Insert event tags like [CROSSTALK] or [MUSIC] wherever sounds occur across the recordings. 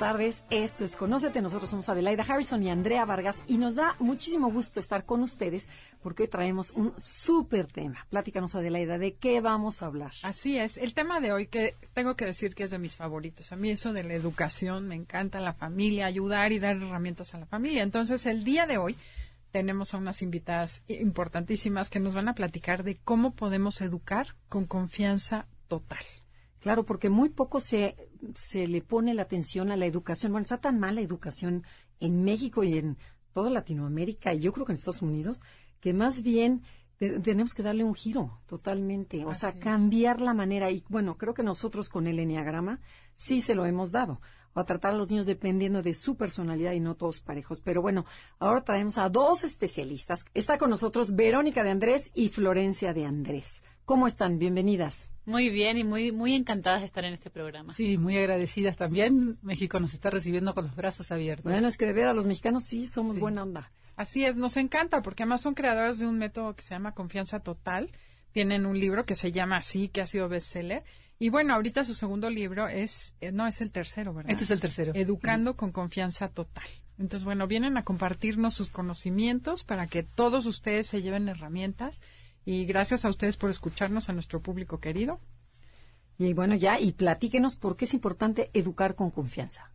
Tardes, esto es Conócete, nosotros somos Adelaida Harrison y Andrea Vargas y nos da muchísimo gusto estar con ustedes porque hoy traemos un súper tema. Pláticanos Adelaida, ¿de qué vamos a hablar? Así es, el tema de hoy que tengo que decir que es de mis favoritos. A mí eso de la educación, me encanta la familia, ayudar y dar herramientas a la familia. Entonces el día de hoy tenemos a unas invitadas importantísimas que nos van a platicar de cómo podemos educar con confianza total. Claro, porque muy poco se, se le pone la atención a la educación. Bueno, está tan mal la educación en México y en toda Latinoamérica y yo creo que en Estados Unidos, que más bien tenemos que darle un giro totalmente, o sea, cambiar la manera. Y bueno, creo que nosotros con el Enneagrama sí se lo hemos dado, o a tratar a los niños dependiendo de su personalidad y no todos parejos. Pero bueno, ahora traemos a dos especialistas. Está con nosotros Verónica de Andrés y Florencia de Andrés. ¿Cómo están? Bienvenidas. Muy bien y muy, muy encantadas de estar en este programa. Sí, muy agradecidas también. México nos está recibiendo con los brazos abiertos. Bueno, es que de ver a los mexicanos sí somos buena onda. Así es, nos encanta porque además son creadores de un método que se llama Confianza Total. Tienen un libro que se llama así, que ha sido bestseller. Y bueno, ahorita su segundo libro es, eh, no, es el tercero, ¿verdad? Este es el tercero. Educando con confianza total. Entonces, bueno, vienen a compartirnos sus conocimientos para que todos ustedes se lleven herramientas y gracias a ustedes por escucharnos, a nuestro público querido. Y bueno, ya, y platíquenos por qué es importante educar con confianza.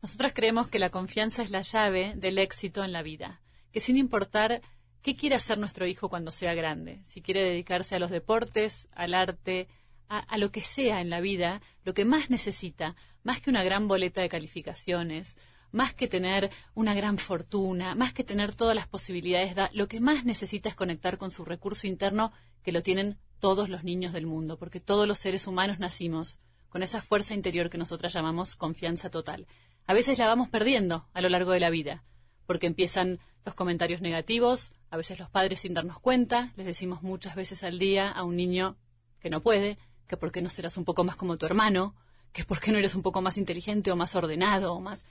Nosotras creemos que la confianza es la llave del éxito en la vida, que sin importar qué quiere hacer nuestro hijo cuando sea grande, si quiere dedicarse a los deportes, al arte, a, lo que sea en la vida, lo que más necesita, más que una gran boleta de calificaciones, más que tener una gran fortuna, más que tener todas las posibilidades, da, lo que más necesita es conectar con su recurso interno que lo tienen todos los niños del mundo, porque todos los seres humanos nacimos con esa fuerza interior que nosotras llamamos confianza total. A veces la vamos perdiendo a lo largo de la vida, porque empiezan los comentarios negativos, a veces los padres sin darnos cuenta, les decimos muchas veces al día a un niño que no puede, que por qué no serás un poco más como tu hermano, que por qué no eres un poco más inteligente o más ordenado o más...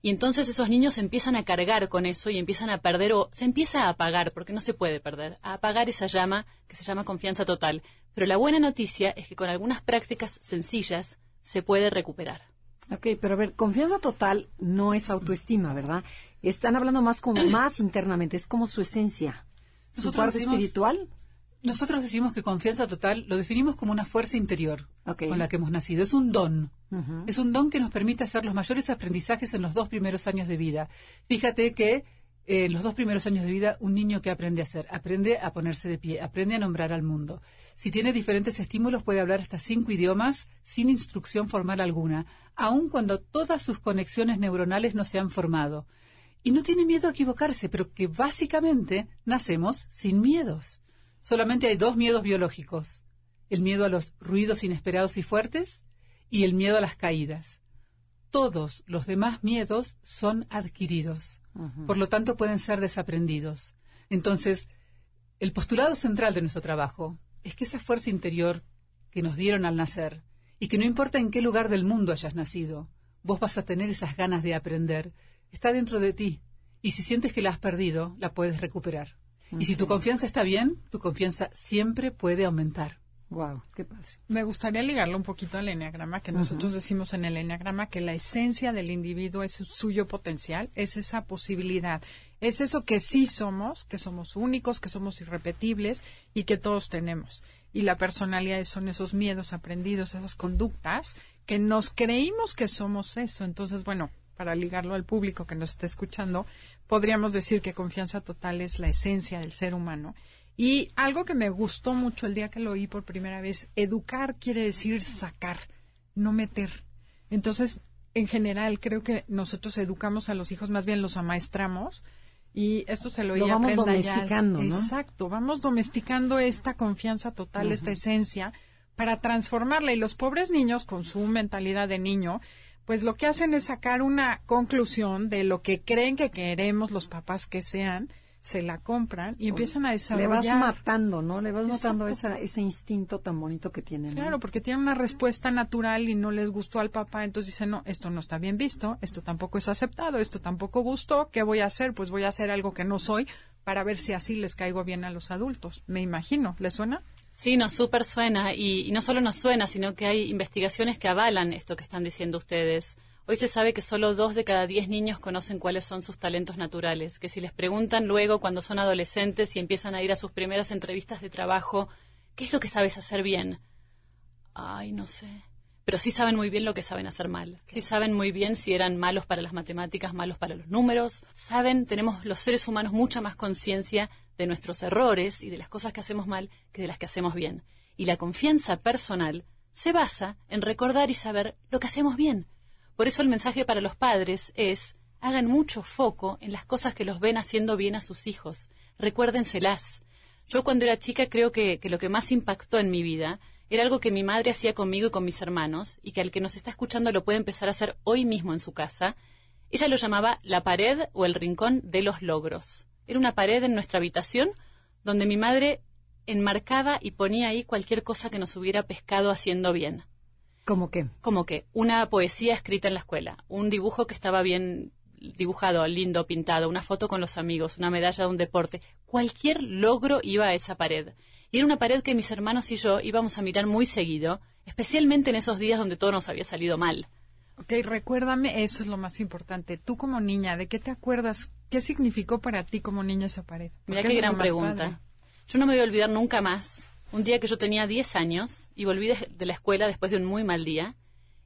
Y entonces esos niños empiezan a cargar con eso y empiezan a perder o se empieza a apagar, porque no se puede perder, a apagar esa llama que se llama confianza total. Pero la buena noticia es que con algunas prácticas sencillas se puede recuperar. Ok, pero a ver, confianza total no es autoestima, ¿verdad? Están hablando más como más internamente, es como su esencia. ¿Su parte decimos, espiritual? Nosotros decimos que confianza total lo definimos como una fuerza interior okay. con la que hemos nacido. Es un don. Uh -huh. Es un don que nos permite hacer los mayores aprendizajes en los dos primeros años de vida. Fíjate que eh, en los dos primeros años de vida, un niño que aprende a hacer, aprende a ponerse de pie, aprende a nombrar al mundo. Si tiene diferentes estímulos, puede hablar hasta cinco idiomas sin instrucción formal alguna, aun cuando todas sus conexiones neuronales no se han formado. Y no tiene miedo a equivocarse, pero que básicamente nacemos sin miedos. Solamente hay dos miedos biológicos. El miedo a los ruidos inesperados y fuertes y el miedo a las caídas. Todos los demás miedos son adquiridos. Uh -huh. Por lo tanto, pueden ser desaprendidos. Entonces, el postulado central de nuestro trabajo es que esa fuerza interior que nos dieron al nacer y que no importa en qué lugar del mundo hayas nacido, vos vas a tener esas ganas de aprender, está dentro de ti. Y si sientes que la has perdido, la puedes recuperar. Y si tu confianza está bien, tu confianza siempre puede aumentar. Wow, qué padre. Me gustaría ligarlo un poquito al enneagrama, que nosotros uh -huh. decimos en el enneagrama que la esencia del individuo es su suyo potencial, es esa posibilidad, es eso que sí somos, que somos únicos, que somos irrepetibles y que todos tenemos. Y la personalidad son esos miedos aprendidos, esas conductas que nos creímos que somos eso. Entonces, bueno, para ligarlo al público que nos está escuchando, podríamos decir que confianza total es la esencia del ser humano. Y algo que me gustó mucho el día que lo oí por primera vez, educar quiere decir sacar, no meter. Entonces, en general, creo que nosotros educamos a los hijos, más bien los amaestramos, y esto se lo, lo vamos domesticando, ya. ¿no? Exacto, vamos domesticando esta confianza total, uh -huh. esta esencia, para transformarla. Y los pobres niños, con su mentalidad de niño, pues lo que hacen es sacar una conclusión de lo que creen que queremos los papás que sean, se la compran y empiezan a desarrollar. Le vas matando, ¿no? Le vas matando esa, ese instinto tan bonito que tienen. Claro, porque tienen una respuesta natural y no les gustó al papá, entonces dicen, no, esto no está bien visto, esto tampoco es aceptado, esto tampoco gustó, ¿qué voy a hacer? Pues voy a hacer algo que no soy para ver si así les caigo bien a los adultos. Me imagino, ¿les suena? Sí, nos súper suena y, no solo nos suena, sino que hay investigaciones que avalan esto que están diciendo ustedes. Hoy se sabe que solo dos de cada diez niños conocen cuáles son sus talentos naturales, que si les preguntan luego cuando son adolescentes y empiezan a ir a sus primeras entrevistas de trabajo, ¿qué es lo que sabes hacer bien? Ay, no sé. Pero sí saben muy bien lo que saben hacer mal. Sí saben muy bien si eran malos para las matemáticas, malos para los números. Saben, tenemos los seres humanos mucha más conciencia de nuestros errores y de las cosas que hacemos mal que de las que hacemos bien. Y la confianza personal se basa en recordar y saber lo que hacemos bien por eso el mensaje para los padres es, hagan mucho foco en las cosas que los ven haciendo bien a sus hijos, recuérdenselas. Yo cuando era chica creo que, lo que más impactó en mi vida era algo que mi madre hacía conmigo y con mis hermanos, y que al que nos está escuchando lo puede empezar a hacer hoy mismo en su casa. Ella lo llamaba la pared o el rincón de los logros. Era una pared en nuestra habitación donde mi madre enmarcaba y ponía ahí cualquier cosa que nos hubiera pescado haciendo bien. ¿Cómo qué? Como que una poesía escrita en la escuela, un dibujo que estaba bien dibujado, lindo, pintado, una foto con los amigos, una medalla de un deporte, cualquier logro iba a esa pared. Y era una pared que mis hermanos y yo íbamos a mirar muy seguido, especialmente en esos días donde todo nos había salido mal. Ok, recuérdame, eso es lo más importante. Tú como niña, ¿de qué te acuerdas? ¿Qué significó para ti como niña esa pared? Mira qué gran pregunta. Yo no me voy a olvidar nunca más un día que yo tenía 10 años y volví de, la escuela después de un muy mal día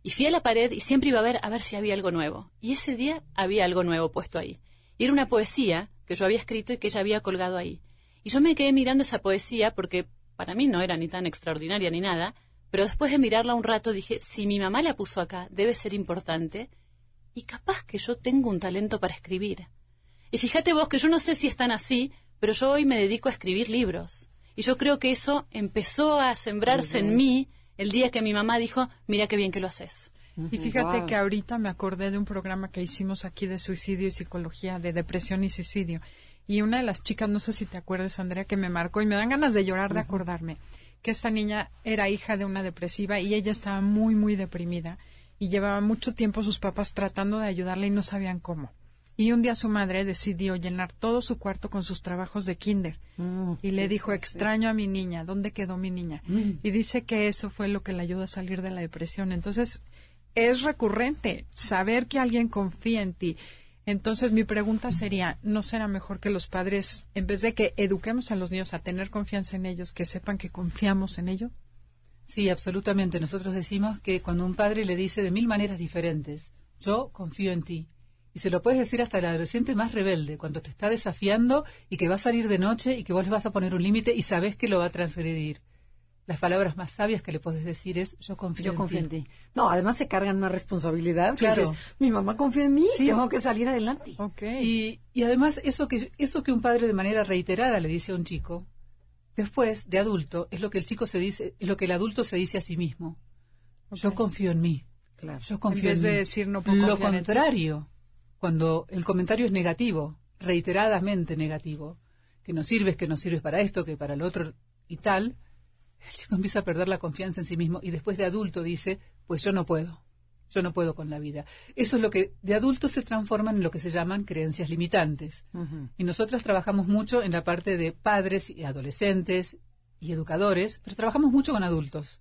y fui a la pared y siempre iba a ver a ver si había algo nuevo. Y ese día había algo nuevo puesto ahí. Y era una poesía que yo había escrito y que ella había colgado ahí. Y yo me quedé mirando esa poesía porque para mí no era ni tan extraordinaria ni nada, pero después de mirarla un rato dije, si mi mamá la puso acá, debe ser importante y capaz que yo tengo un talento para escribir. Y fíjate vos que yo no sé si están así, pero yo hoy me dedico a escribir libros. Y yo creo que eso empezó a sembrarse en mí el día que mi mamá dijo, mira qué bien que lo haces. Y fíjate que ahorita me acordé de un programa que hicimos aquí de suicidio y psicología, de depresión y suicidio. Y una de las chicas, no sé si te acuerdas, Andrea, que me marcó y me dan ganas de llorar de acordarme, que esta niña era hija de una depresiva y ella estaba muy, muy deprimida y llevaba mucho tiempo sus papás tratando de ayudarla y no sabían cómo. Y un día su madre decidió llenar todo su cuarto con sus trabajos de kinder. Mm, y le dijo, extraño a mi niña, ¿dónde quedó mi niña? Mm. Y dice que eso fue lo que le ayudó a salir de la depresión. Entonces, es recurrente saber que alguien confía en ti. Entonces, mi pregunta sería, ¿no será mejor que los padres, en vez de que eduquemos a los niños a tener confianza en ellos, que sepan que confiamos en ellos? Sí, absolutamente. Nosotros decimos que cuando un padre le dice de mil maneras diferentes, yo confío en ti, y se lo puedes decir hasta el adolescente más rebelde, cuando te está desafiando y que va a salir de noche y que vos le vas a poner un límite y sabes que lo va a transgredir. Las palabras más sabias que le puedes decir es yo confío, yo en, confío ti. en ti. No, además se cargan una responsabilidad. Claro. mi mamá confía en mí, tengo que salir adelante. Y, y además eso que, eso que un padre de manera reiterada le dice a un chico, después de adulto, es lo que el chico se dice, es lo que el adulto se dice a sí mismo. Yo confío en mí. Claro. Yo confío en, vez de decir no Lo contrario cuando el comentario es negativo, reiteradamente negativo, que no sirves, que no sirves para esto, que para el otro y tal, el chico empieza a perder la confianza en sí mismo y después de adulto dice, pues yo no puedo, yo no puedo con la vida. Eso es lo que de adulto se transforma en lo que se llaman creencias limitantes. Y nosotros trabajamos mucho en la parte de padres y adolescentes y educadores, pero trabajamos mucho con adultos.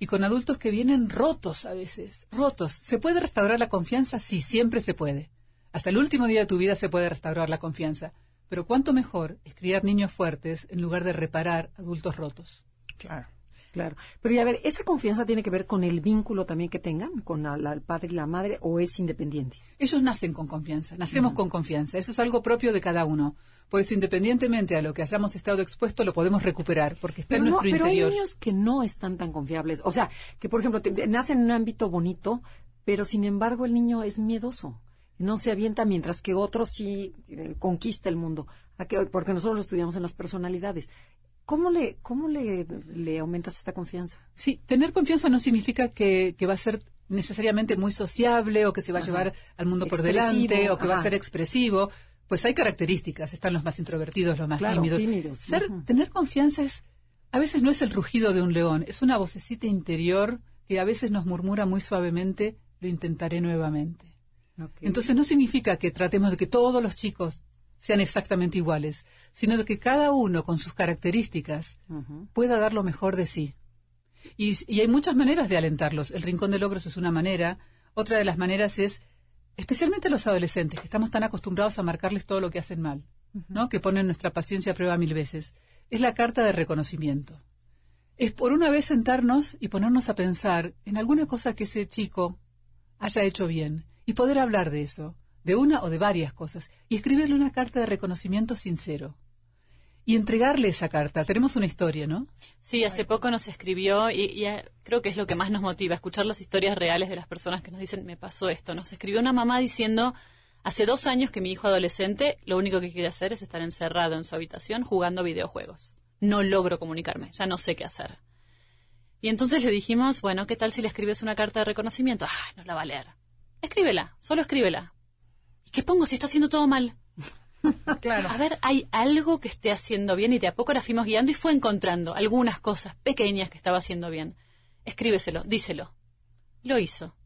Y con adultos que vienen rotos a veces, rotos. ¿Se puede restaurar la confianza? Sí, siempre se puede. Hasta el último día de tu vida se puede restaurar la confianza, pero cuánto mejor es criar niños fuertes en lugar de reparar adultos rotos. Claro. Claro. Pero ya a ver, ¿esa confianza tiene que ver con el vínculo también que tengan con el padre y la madre o es independiente? Ellos nacen con confianza, nacemos con confianza. Eso es algo propio de cada uno. Por eso, independientemente a lo que hayamos estado expuesto, lo podemos recuperar, porque está en nuestro interior. Pero hay niños que no están tan confiables. O sea, que por ejemplo, nacen en un ámbito bonito, pero sin embargo el niño es miedoso no se avienta mientras que otro sí eh, conquista el mundo, porque nosotros lo estudiamos en las personalidades. ¿Cómo le, cómo le, le aumentas esta confianza? Sí, tener confianza no significa que, va a ser necesariamente muy sociable o que se va a llevar al mundo por Expresivo, delante o que va a ser expresivo. Pues hay características, están los más introvertidos, los más Claro, tímidos. tímidos, Ser. Tener confianza es, a veces no es el rugido de un león, es una vocecita interior que a veces nos murmura muy suavemente, lo intentaré nuevamente. Entonces no significa que tratemos de que todos los chicos sean exactamente iguales, sino de que cada uno con sus características pueda dar lo mejor de sí. Y, y hay muchas maneras de alentarlos. El rincón de logros es una manera. Otra de las maneras es, especialmente los adolescentes, que estamos tan acostumbrados a marcarles todo lo que hacen mal, ¿no? que ponen nuestra paciencia a prueba mil veces. Es la carta de reconocimiento. Es por una vez sentarnos y ponernos a pensar en alguna cosa que ese chico haya hecho bien y poder hablar de eso, de una o de varias cosas, y escribirle una carta de reconocimiento sincero. Y entregarle esa carta. Tenemos una historia, ¿no? Sí, hace poco nos escribió y, eh, creo que es lo que más nos motiva, escuchar las historias reales de las personas que nos dicen, me pasó esto. Nos escribió una mamá diciendo, hace dos años que mi hijo adolescente lo único que quiere hacer es estar encerrado en su habitación jugando videojuegos. No logro comunicarme, ya no sé qué hacer. Y entonces le dijimos, bueno, ¿qué tal si le escribes una carta de reconocimiento? Ah, no la va a leer. Escríbela, solo escríbela. ¿Y qué pongo si está haciendo todo mal? [LAUGHS] Claro. A ver, hay algo que esté haciendo bien y de a poco la fuimos guiando y fue encontrando algunas cosas pequeñas que estaba haciendo bien. Escríbeselo, díselo. Lo hizo.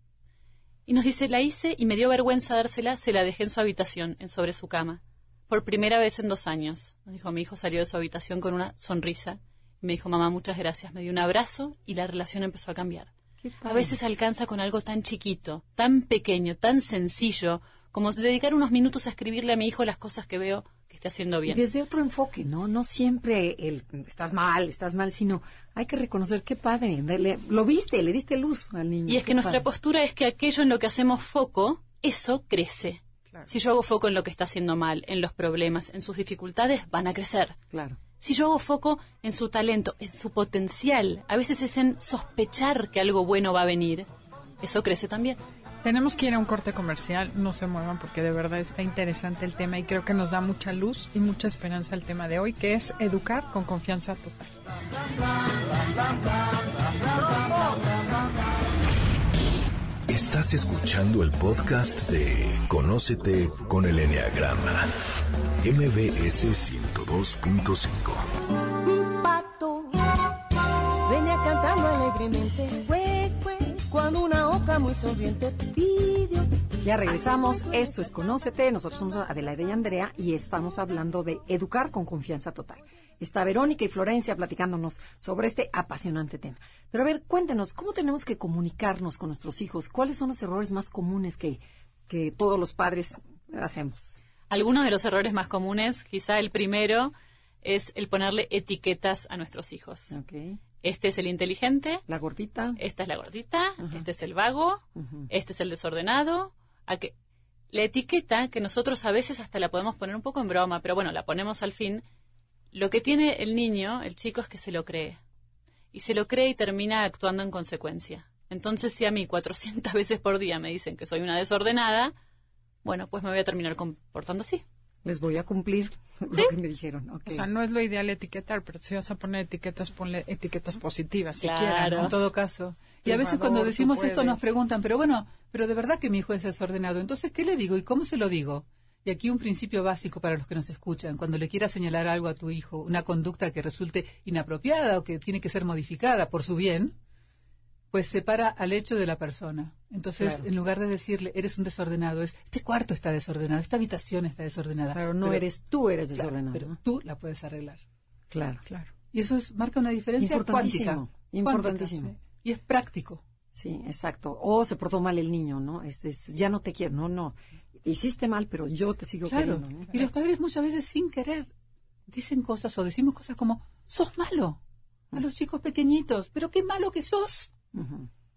Y nos dice, la hice y me dio vergüenza dársela, se la dejé en su habitación, en sobre su cama. Por primera vez en dos años. Nos dijo, mi hijo salió de su habitación con una sonrisa. Y me dijo, mamá, muchas gracias. Me dio un abrazo y la relación empezó a cambiar. A veces alcanza con algo tan chiquito, tan pequeño, tan sencillo, como dedicar unos minutos a escribirle a mi hijo las cosas que veo que esté haciendo Y bien. desde otro enfoque, ¿no? No siempre el estás mal, estás mal, sino hay que reconocer qué padre. dale- lo viste, le diste luz al niño. Y es que nuestra padre. postura es que aquello en lo que hacemos foco, eso crece. Si yo hago foco en lo que está haciendo mal, en los problemas, en sus dificultades, van a crecer. Claro. Si yo hago foco en su talento, en su potencial, a veces es en sospechar que algo bueno va a venir, eso crece también. Tenemos que ir a un corte comercial, no se muevan porque de verdad está interesante el tema y creo que nos da mucha luz y mucha esperanza el tema de hoy, que es educar con confianza total. Estás escuchando el podcast de Conócete con el Enneagrama, MBS 102.5. pato venía cantando alegremente, cuando una oca muy sonriente pidió. Ya regresamos. Esto es Conócete. Nosotros somos Adelaide y Andrea y estamos hablando de educar con confianza total. Está Verónica y Florencia platicándonos sobre este apasionante tema. Pero a ver, cuéntenos, ¿cómo tenemos que comunicarnos con nuestros hijos? ¿Cuáles son los errores más comunes que, que todos los padres hacemos? Algunos de los errores más comunes, quizá el primero, es el ponerle etiquetas a nuestros hijos. Ok. Este es el inteligente, La gordita. esta es la gordita, este es el vago, este es el desordenado. A que la etiqueta que nosotros a veces hasta la podemos poner un poco en broma, pero bueno, la ponemos al fin. Lo que tiene el niño, el chico, es que se lo cree. Y se lo cree y termina actuando en consecuencia. Entonces, si a mí 400 [LAUGHS] veces por día me dicen que soy una desordenada, bueno, pues me voy a terminar comportando así. Les voy a cumplir [LAUGHS] lo que me dijeron. ok. O sea, no es lo ideal etiquetar, pero si vas a poner etiquetas, ponle etiquetas positivas, Claro. siquiera, ¿no? En todo caso. Y a veces cuando decimos esto nos preguntan, pero bueno, pero de verdad que mi hijo es desordenado. Entonces, ¿qué le digo y cómo se lo digo? Y aquí un principio básico para los que nos escuchan. Cuando le quieras señalar algo a tu hijo, una conducta que resulte inapropiada o que tiene que ser modificada por su bien, pues separa al hecho de la persona. Entonces, Claro. en lugar de decirle, eres un desordenado, es, este cuarto está desordenado, esta habitación está desordenada. Claro, no Pero- eres tú, eres claro, desordenado. pero tú la puedes arreglar. Claro. Claro. Y eso es, marca una diferencia Importantísimo, cuántica. importantísimo. Cuántica, sí. Y es práctico. Sí, exacto. O se portó mal el niño, ¿no? Este es, ya no te quiero. No, no. Hiciste mal, pero yo te sigo Claro. queriendo. ¿no? Y los padres muchas veces sin querer dicen cosas o decimos cosas como, sos malo. A los chicos pequeñitos, pero qué malo que sos.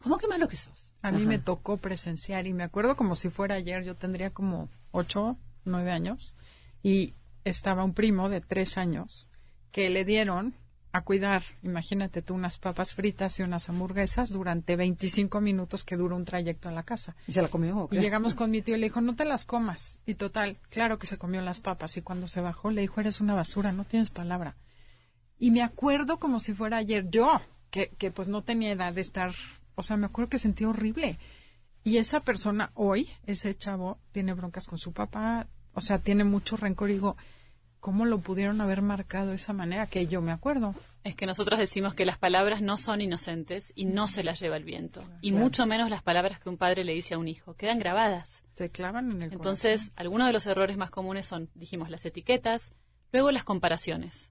¿Cómo qué malo que sos? A mí Ajá. me tocó presenciar y me acuerdo como si fuera ayer, yo tendría como ocho, nueve años y estaba un primo de tres años que le dieron a cuidar, imagínate tú, unas papas fritas y unas hamburguesas durante 25 minutos que dura un trayecto a la casa. ¿Y se la comió o Y llegamos con [LAUGHS] mi tío y le dijo, no te las comas. Y total, claro que se comió las papas. Y cuando se bajó le dijo, eres una basura, no tienes palabra. Y me acuerdo como si fuera ayer yo, que, que pues no tenía edad de estar o sea, me acuerdo que sentí horrible. Y esa persona hoy, ese chavo, tiene broncas con su papá, o sea, tiene mucho rencor. Y digo, ¿cómo lo pudieron haber marcado de esa manera? Que yo me acuerdo. Es que nosotros decimos que las palabras no son inocentes y no se las lleva el viento. Y mucho menos las palabras que un padre le dice a un hijo. Quedan grabadas. Se clavan en el Entonces, algunos de los errores más comunes son, dijimos, las etiquetas, luego las comparaciones.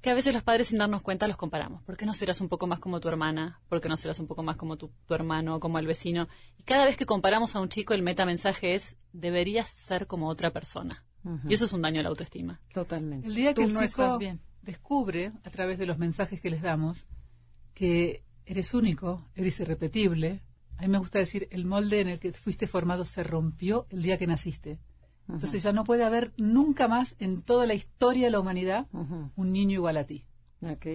Que a veces los padres sin darnos cuenta los comparamos. ¿Por qué no serás un poco más como tu hermana? ¿Por qué no serás un poco más como tu, tu hermano o como el vecino? Y cada vez que comparamos a un chico, el metamensaje es, deberías ser como otra persona. Y eso es un daño a la autoestima. Totalmente. El día que Tú el no chico estás bien. descubre, a través de los mensajes que les damos, que eres único, eres irrepetible, a mí me gusta decir, el molde en el que fuiste formado se rompió el día que naciste. Entonces ya no puede haber nunca más en toda la historia de la humanidad un niño igual a ti. Ok.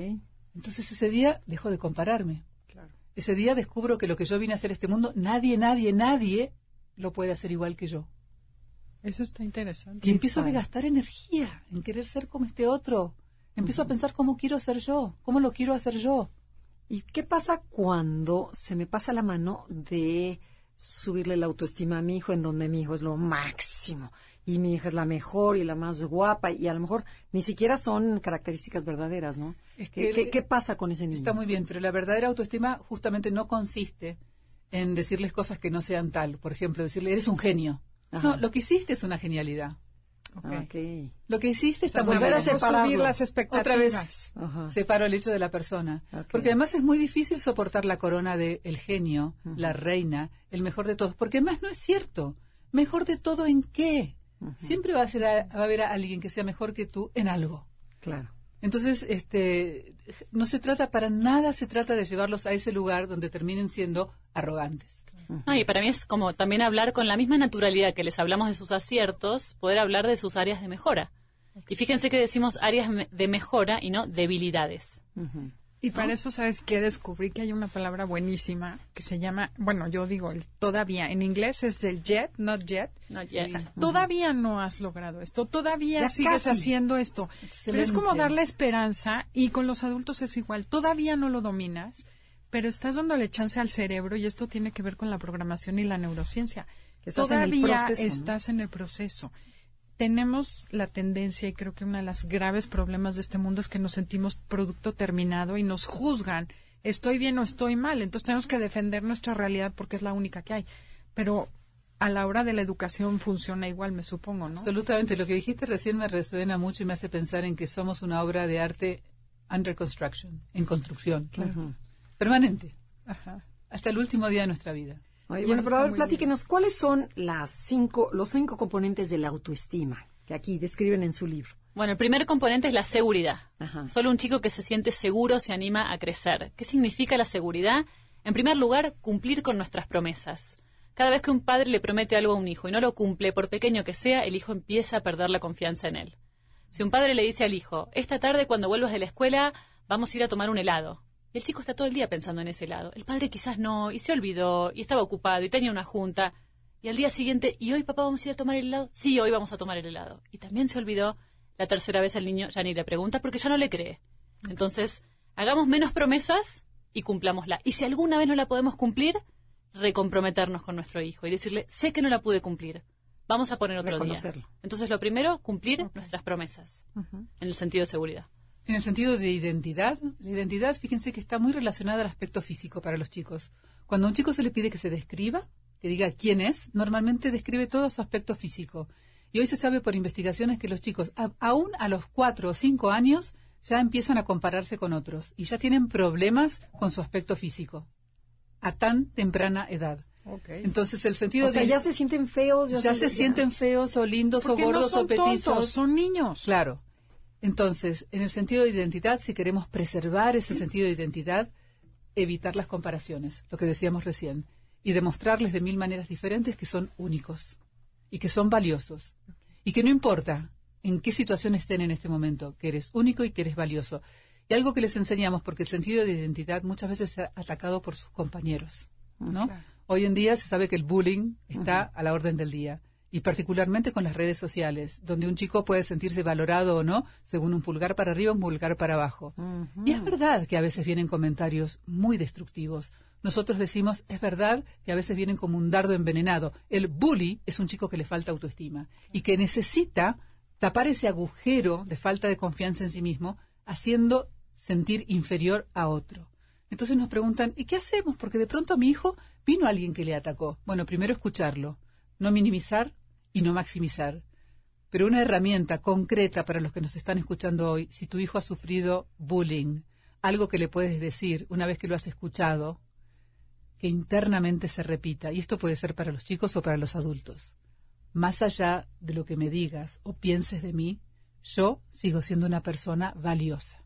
Entonces ese día dejo de compararme. Claro. Ese día descubro que lo que yo vine a hacer a este mundo, nadie, nadie, nadie lo puede hacer igual que yo. Eso está interesante. Y empiezo a gastar energía en querer ser como este otro. Empiezo a pensar cómo quiero ser yo, cómo lo quiero hacer yo. ¿Y qué pasa cuando se me pasa la mano de subirle la autoestima a mi hijo en donde mi hijo es lo máximo y mi hija es la mejor y la más guapa y a lo mejor ni siquiera son características verdaderas, ¿no? Es ¿Qué, que qué- pasa con ese niño? Está muy bien, pero la verdadera autoestima justamente no consiste en decirles cosas que no sean tal. Por ejemplo, decirle, eres un genio. Ajá. No, lo que hiciste es una genialidad. Ah. Lo que hiciste está sea, muy volver a bien. subir las expectativas. Otra vez Ajá. separo el hecho de la persona. Porque además es muy difícil soportar la corona de el genio, la reina, el mejor de todos. Porque además no es cierto. ¿Mejor de todo en qué? Siempre va a, ser a- va a haber a alguien que sea mejor que tú en algo. Claro. Entonces, este, no se trata para nada, se trata de llevarlos a ese lugar donde terminen siendo arrogantes. No, y para mí es como también hablar con la misma naturalidad que les hablamos de sus aciertos, poder hablar de sus áreas de mejora. Y fíjense que decimos áreas de mejora y no debilidades. Y para eso, ¿sabes qué? Descubrí que hay una palabra buenísima que se llama, bueno, yo digo el todavía. En inglés es el yet, not yet. Not yet. Todavía no has logrado esto, todavía Ya sigues casi. haciendo esto. Pero es como darle esperanza y con los adultos es igual. Todavía no lo dominas, pero estás dándole chance al cerebro y esto tiene que ver con la programación y la neurociencia. Que estás en el todavía estás en el proceso. Tenemos la tendencia, y creo que uno de los graves problemas de este mundo es que nos sentimos producto terminado y nos juzgan. Estoy bien o estoy mal. Entonces tenemos que defender nuestra realidad porque es la única que hay. Pero a la hora de la educación funciona igual, me supongo, ¿no? Absolutamente. Lo que dijiste recién me resuena mucho y me hace pensar en que somos una obra de arte under construction, en construcción. Permanente. Ajá. Hasta el último día de nuestra vida. Bueno, pero a ver, platíquenos, ¿cuáles son las cinco, los cinco componentes de la autoestima que aquí describen en su libro? Bueno, el primer componente es la seguridad. Ajá. Solo un chico que se siente seguro se anima a crecer. ¿Qué significa la seguridad? En primer lugar, cumplir con nuestras promesas. Cada vez que un padre le promete algo a un hijo y no lo cumple, por pequeño que sea, el hijo empieza a perder la confianza en él. Si un padre le dice al hijo, esta tarde cuando vuelvas de la escuela vamos a ir a tomar un helado, y el chico está todo el día pensando en ese helado, el padre quizás no, y se olvidó, y estaba ocupado, y tenía una junta, y al día siguiente, ¿y hoy papá vamos a ir a tomar el helado? Sí, hoy vamos a tomar el helado. Y también se olvidó, la tercera vez el niño ya ni le pregunta porque ya no le cree. Entonces, hagamos menos promesas y cumplámosla. Y si alguna vez no la podemos cumplir, recomprometernos con nuestro hijo y decirle, sé que no la pude cumplir, vamos a poner otro día. Entonces, lo primero, cumplir nuestras promesas, en el sentido de seguridad. En el sentido de identidad, la identidad, fíjense que está muy relacionada al aspecto físico para los chicos. Cuando a un chico se le pide que se describa, que diga quién es, normalmente describe todo su aspecto físico. Y hoy se sabe por investigaciones que los chicos, a- aún a los cuatro o cinco años, ya empiezan a compararse con otros y ya tienen problemas con su aspecto físico a tan temprana edad. Ok. Entonces el sentido O sea, de ya se sienten feos. ya se sienten feos o lindos o no gordos son o petizos. tontos, son niños. Claro. Entonces, en el sentido de identidad, si queremos preservar ese sentido de identidad, evitar las comparaciones, lo que decíamos recién, y demostrarles de mil maneras diferentes que son únicos y que son valiosos. Y que no importa en qué situación estén en este momento, que eres único y que eres valioso. Y algo que les enseñamos, porque el sentido de identidad muchas veces está atacado por sus compañeros. ¿no? Hoy en día se sabe que el bullying está a la orden del día y particularmente con las redes sociales, donde un chico puede sentirse valorado o no según un pulgar para arriba o un pulgar para abajo. Y es verdad que a veces vienen comentarios muy destructivos, nosotros decimos, es verdad que a veces vienen como un dardo envenenado. El bully es un chico que le falta autoestima y que necesita tapar ese agujero de falta de confianza en sí mismo, haciendo sentir inferior a otro. Entonces nos preguntan, ¿y qué hacemos? Porque de pronto a mi hijo vino alguien que le atacó. Bueno, primero escucharlo, no minimizar y no maximizar. Pero una herramienta concreta para los que nos están escuchando hoy, si tu hijo ha sufrido bullying, algo que le puedes decir una vez que lo has escuchado, que internamente se repita, y esto puede ser para los chicos o para los adultos. Más allá de lo que me digas o pienses de mí, yo sigo siendo una persona valiosa.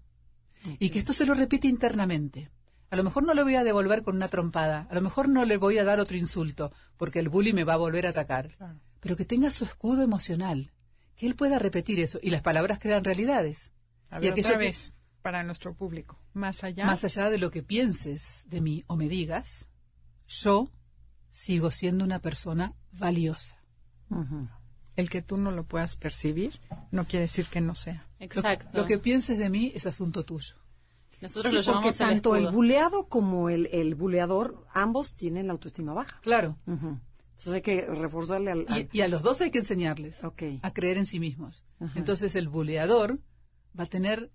Y que esto se lo repite internamente. A lo mejor no le voy a devolver con una trompada, a lo mejor no le voy a dar otro insulto, porque el bully me va a volver a atacar. Pero que tenga su escudo emocional, que él pueda repetir eso y las palabras crean realidades. A y ver, otra vez, para nuestro público, más allá. Más allá de lo que pienses de mí o me digas, yo sigo siendo una persona valiosa. El que tú no lo puedas percibir no quiere decir que no sea. Exacto. Lo, lo que pienses de mí es asunto tuyo. Nosotros Sí, lo llamamos tanto el, buleado como el, el buleador, ambos tienen la autoestima baja. Claro. Entonces hay que reforzarle al... al- Y, y a los dos hay que enseñarles a creer en sí mismos. Ajá. Entonces el buleador va a tener,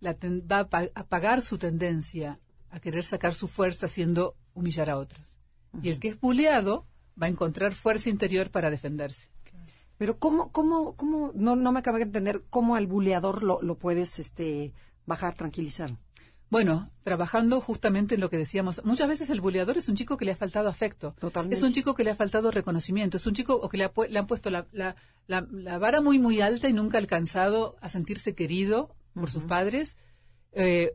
la ten- va a, pa- a pagar su tendencia a querer sacar su fuerza haciendo humillar a otros. Y el que es buleado va a encontrar fuerza interior para defenderse. Pero ¿cómo, cómo, cómo, no, no me acabo de entender cómo al buleador lo, lo puedes este, bajar, tranquilizar? Bueno, trabajando justamente en lo que decíamos, muchas veces el buleador es un chico que le ha faltado afecto. Totalmente. Es un chico que le ha faltado reconocimiento. Es un chico o que le, ha le han puesto la, la- la- la vara muy, muy alta y nunca ha alcanzado a sentirse querido por sus padres. Eh,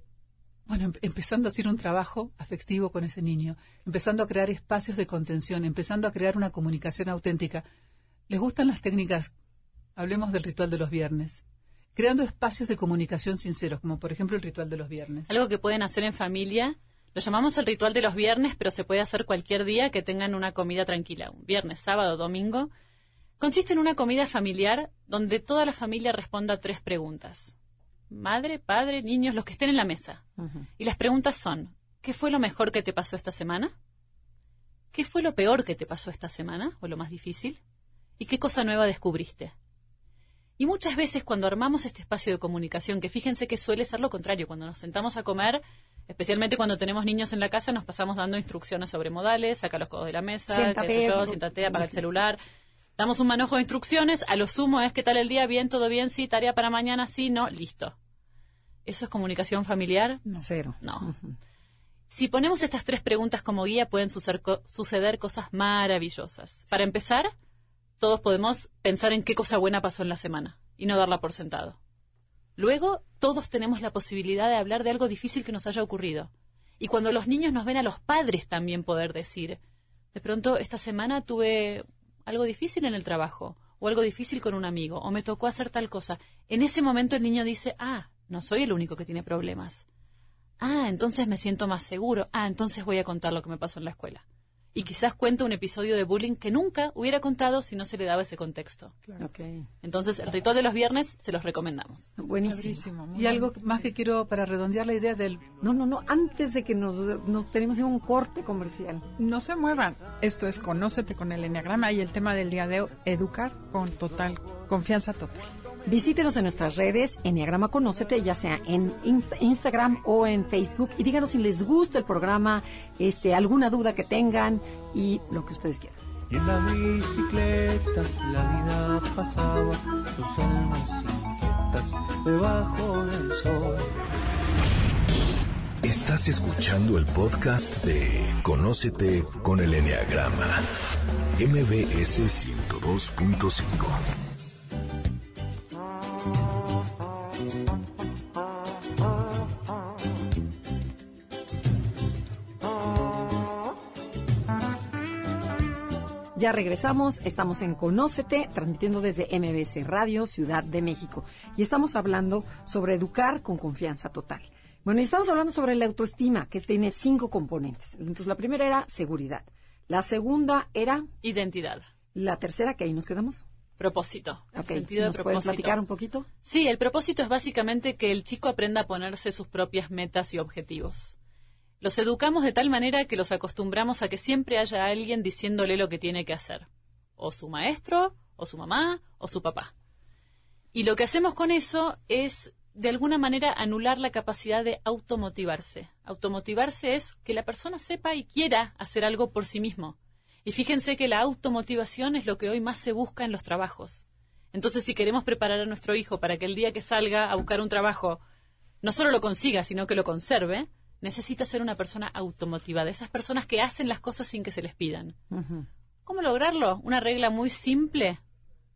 bueno, em- empezando a hacer un trabajo afectivo con ese niño, empezando a crear espacios de contención, empezando a crear una comunicación auténtica. ¿Les gustan las técnicas? Hablemos del ritual de los viernes. Creando espacios de comunicación sinceros, como por ejemplo el ritual de los viernes. Algo que pueden hacer en familia. Lo llamamos el ritual de los viernes, pero se puede hacer cualquier día que tengan una comida tranquila, un viernes, sábado, domingo. Consiste en una comida familiar donde toda la familia responda tres preguntas. Madre, padre, niños, los que estén en la mesa. Y las preguntas son, ¿qué fue lo mejor que te pasó esta semana? ¿Qué fue lo peor que te pasó esta semana o lo más difícil? ¿Y qué cosa nueva descubriste? Y muchas veces cuando armamos este espacio de comunicación, que fíjense que suele ser lo contrario, cuando nos sentamos a comer, especialmente cuando tenemos niños en la casa, nos pasamos dando instrucciones sobre modales, saca los codos de la mesa, Siéntate, qué sé yo, siéntate, apaga el celular. Damos un manojo de instrucciones, a lo sumo es qué tal el día, bien, todo bien, sí, tarea para mañana, sí, no, listo. ¿Eso es comunicación familiar? Cero. No. Si ponemos estas tres preguntas como guía, pueden suceder, co- suceder cosas maravillosas. Para empezar, todos podemos pensar en qué cosa buena pasó en la semana y no darla por sentado. Luego, todos tenemos la posibilidad de hablar de algo difícil que nos haya ocurrido. Y cuando los niños nos ven a los padres también poder decir, de pronto esta semana tuve algo difícil en el trabajo, o algo difícil con un amigo, o me tocó hacer tal cosa. En ese momento el niño dice, ah, no soy el único que tiene problemas. Ah, entonces me siento más seguro. Ah, entonces voy a contar lo que me pasó en la escuela. Y quizás cuenta un episodio de bullying que nunca hubiera contado si no se le daba ese contexto. Entonces, el ritual de los viernes se los recomendamos. Buenísimo. Y algo más que quiero para redondear la idea del No, no, no. Antes de que nos, nos tenemos un corte comercial. No se muevan. Esto es Conócete con el Enneagrama y el tema del día de hoy, educar con total confianza total. Visítenos en nuestras redes, Enneagrama Conócete, ya sea en Insta- Instagram o en Facebook, y díganos si les gusta el programa, este, alguna duda que tengan y lo que ustedes quieran. Y en la bicicleta la vida pasaba, sus almas inquietas debajo del sol. Estás escuchando el podcast de Conócete con el Enneagrama. MBS 102.5. Ya regresamos, estamos en Conócete, transmitiendo desde MBC Radio, Ciudad de México. Y estamos hablando sobre educar con confianza total. Bueno, y estamos hablando sobre la autoestima, que tiene cinco componentes. Entonces, la primera era seguridad. La segunda era Identidad. la tercera, que ahí nos quedamos. Propósito. El Ok, sentido si de nos pueden propósito. platicar un poquito. Sí, el propósito es básicamente que el chico aprenda a ponerse sus propias metas y objetivos. Los educamos de tal manera que los acostumbramos a que siempre haya alguien diciéndole lo que tiene que hacer. O su maestro, o su mamá, o su papá. Y lo que hacemos con eso es, de alguna manera, anular la capacidad de automotivarse. Automotivarse es que la persona sepa y quiera hacer algo por sí mismo. Y fíjense que la automotivación es lo que hoy más se busca en los trabajos. Entonces, si queremos preparar a nuestro hijo para que el día que salga a buscar un trabajo no solo lo consiga, sino que lo conserve, necesita ser una persona automotivada, esas personas que hacen las cosas sin que se les pidan. ¿Cómo lograrlo? Una regla muy simple.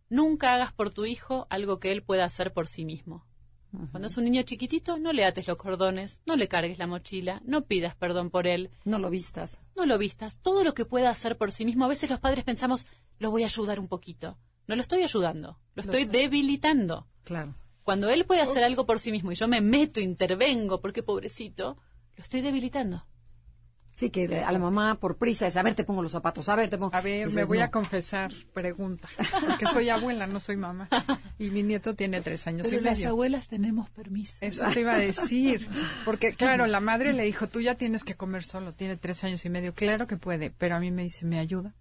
Nunca hagas por tu hijo algo que él pueda hacer por sí mismo. Cuando es un niño chiquitito, no le ates los cordones, no le cargues la mochila, no pidas perdón por él. No lo vistas. No lo vistas. Todo lo que pueda hacer por sí mismo. A veces los padres pensamos, lo voy a ayudar un poquito. No lo estoy ayudando, lo estoy debilitando. Claro. Cuando él puede hacer algo por sí mismo y yo me meto, intervengo, porque pobrecito, lo estoy debilitando. Sí, que a la mamá por prisa es, a ver, te pongo los zapatos, a ver, te pongo... A ver, Dices, me voy no. a confesar, pregunta, porque soy abuela, no soy mamá. Y mi nieto tiene tres años Pero y las medio. abuelas tenemos permiso. Eso te iba a decir. Porque, [LAUGHS] claro, la madre le dijo, tú ya tienes que comer solo, tiene tres años y medio. Claro que puede, pero a mí me dice, ¿me ayuda?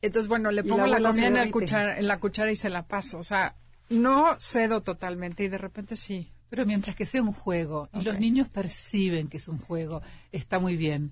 Entonces, bueno, le pongo la comida en la, cuchara, en la cuchara y se la paso. O sea, no cedo totalmente y de repente sí. Pero mientras que sea un juego y los niños perciben que es un juego, está muy bien.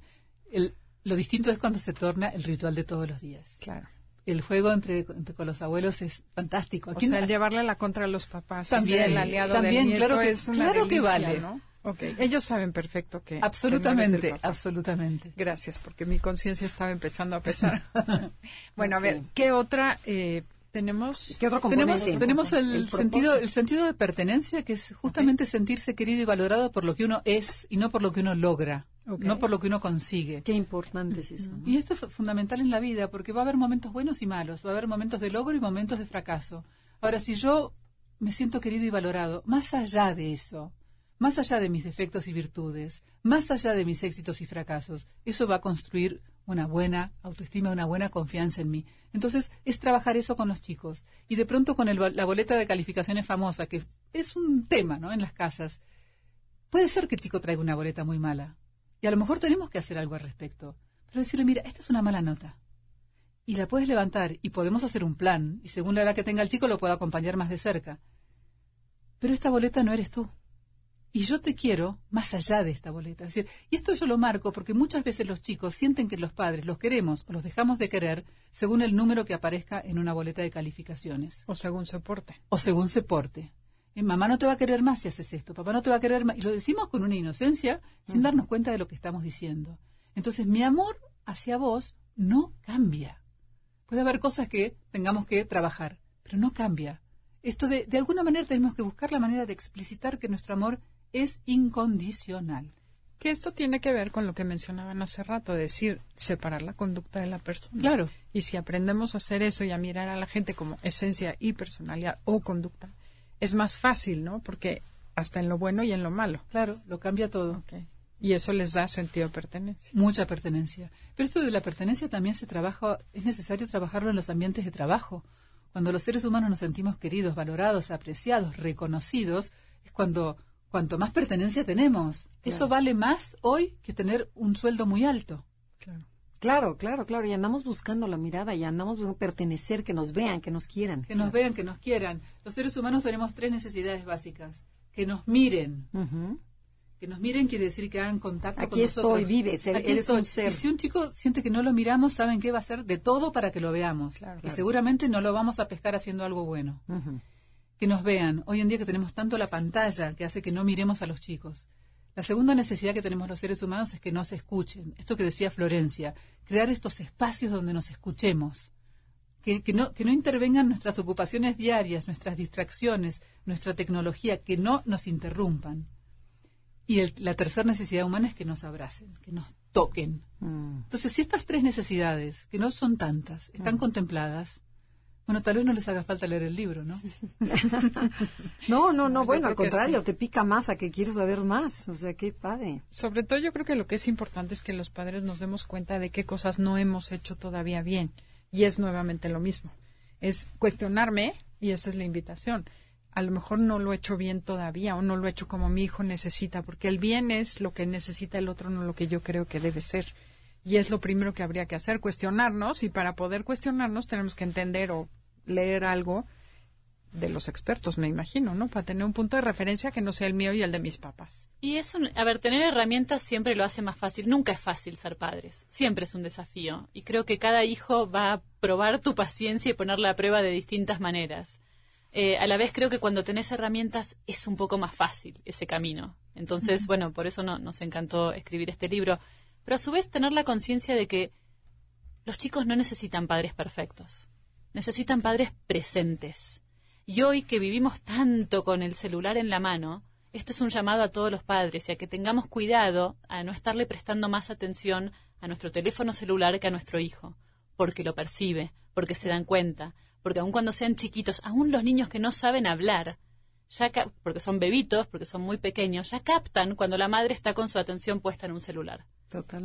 El- lo distinto es cuando se torna el ritual de todos los días. Claro. El juego entre, entre- con los abuelos es fantástico. O sea, el llevarle la contra a los papás. También, el aliado también, del claro que- es una claro que vale. ¿no? Ok, ellos saben perfecto que... absolutamente, absolutamente. Gracias, porque mi conciencia estaba empezando a pesar. [LAUGHS] bueno, a ver, ¿qué otra eh, tenemos? ¿Qué otro Tenemos, tenemos el, El sentido, el sentido de pertenencia, que es justamente sentirse querido y valorado por lo que uno es y no por lo que uno logra, no por lo que uno consigue. Qué importante es eso. ¿no? Y esto es fundamental en la vida, porque va a haber momentos buenos y malos, va a haber momentos de logro y momentos de fracaso. Ahora, si yo me siento querido y valorado, más allá de eso, más allá de mis defectos y virtudes, más allá de mis éxitos y fracasos, eso va a construir una buena autoestima, una buena confianza en mí. Entonces, es trabajar eso con los chicos. Y de pronto con el, la boleta de calificaciones famosa, que es un tema ¿no? en las casas, puede ser que el chico traiga una boleta muy mala. Y a lo mejor tenemos que hacer algo al respecto. Pero decirle, mira, esta es una mala nota. Y la puedes levantar y podemos hacer un plan. Y según la edad que tenga el chico lo puedo acompañar más de cerca. Pero esta boleta no eres tú. Y yo te quiero más allá de esta boleta. Es decir, y esto yo lo marco porque muchas veces los chicos sienten que los padres los queremos o los dejamos de querer según el número que aparezca en una boleta de calificaciones O según se porte. o según se porte. Eh, mamá no te va a querer más si haces esto, papá no te va a querer más. Y lo decimos con una inocencia sin darnos cuenta de lo que estamos diciendo. Entonces, mi amor hacia vos no cambia. Puede haber cosas que tengamos que trabajar, pero no cambia. Esto de, de alguna manera tenemos que buscar la manera de explicitar que nuestro amor es incondicional. Que esto tiene que ver con lo que mencionaban hace rato, decir, separar la conducta de la persona. Claro. Y si aprendemos a hacer eso y a mirar a la gente como esencia y personalidad o conducta, es más fácil, ¿no? Porque hasta en lo bueno y en lo malo. Claro, lo cambia todo. Y eso les da sentido de pertenencia. Mucha pertenencia. Pero esto de la pertenencia también se trabaja, es necesario trabajarlo en los ambientes de trabajo. Cuando los seres humanos nos sentimos queridos, valorados, apreciados, reconocidos, es cuando cuanto más pertenencia tenemos. Eso vale más hoy que tener un sueldo muy alto. Claro. Claro, claro, claro. Y andamos buscando la mirada y andamos buscando pertenecer, que nos vean, que nos quieran. Que nos vean, que nos quieran. Los seres humanos tenemos tres necesidades básicas. Que nos miren. Que nos miren quiere decir que hagan contacto Aquí con nosotros. estoy, vives, eres- Aquí eres estoy. un ser. Y si un chico siente que no lo miramos, saben que va a hacer de todo para que lo veamos. y seguramente no lo vamos a pescar haciendo algo bueno. Que nos vean. Hoy en día que tenemos tanto la pantalla que hace que no miremos a los chicos. La segunda necesidad que tenemos los seres humanos es que nos escuchen. Esto que decía Florencia, crear estos espacios donde nos escuchemos. Que, que no, que no intervengan nuestras ocupaciones diarias, nuestras distracciones, nuestra tecnología, que no nos interrumpan. Y el- la tercera necesidad humana es que nos abracen, que nos toquen. Mm. Entonces, si estas tres necesidades, que no son tantas, están contempladas, bueno, tal vez no les haga falta leer el libro, ¿no? [LAUGHS] No, no, no, Yo bueno, al contrario, sí. te pica más a que quieres saber más. O sea, qué padre. Sobre todo yo creo que lo que es importante es que los padres nos demos cuenta de qué cosas no hemos hecho todavía bien. Y es nuevamente lo mismo. Es cuestionarme, y esa es la invitación. a lo mejor no lo he hecho bien todavía o no lo he hecho como mi hijo necesita, porque el bien es lo que necesita el otro, no lo que yo creo que debe ser. Y es lo primero que habría que hacer, cuestionarnos, y para poder cuestionarnos tenemos que entender o leer algo de los expertos, me imagino, ¿no? Para tener un punto de referencia que no sea el mío y el de mis papás. Y es un, a ver, tener herramientas siempre lo hace más fácil. Nunca es fácil ser padres. Siempre es un desafío. Y creo que cada hijo va a probar tu paciencia y ponerla a prueba de distintas maneras. Eh, a la vez creo que cuando tenés herramientas es un poco más fácil ese camino. Entonces, bueno, por eso no, nos encantó escribir este libro. Pero a su vez tener la conciencia de que los chicos no necesitan padres perfectos. Necesitan padres presentes y hoy que vivimos tanto con el celular en la mano, esto es un llamado a todos los padres y a que tengamos cuidado a no estarle prestando más atención a nuestro teléfono celular que a nuestro hijo, porque lo percibe, porque se dan cuenta, porque aun cuando sean chiquitos, aun los niños que no saben hablar, ya porque son bebitos, porque son muy pequeños, ya captan cuando la madre está con su atención puesta en un celular.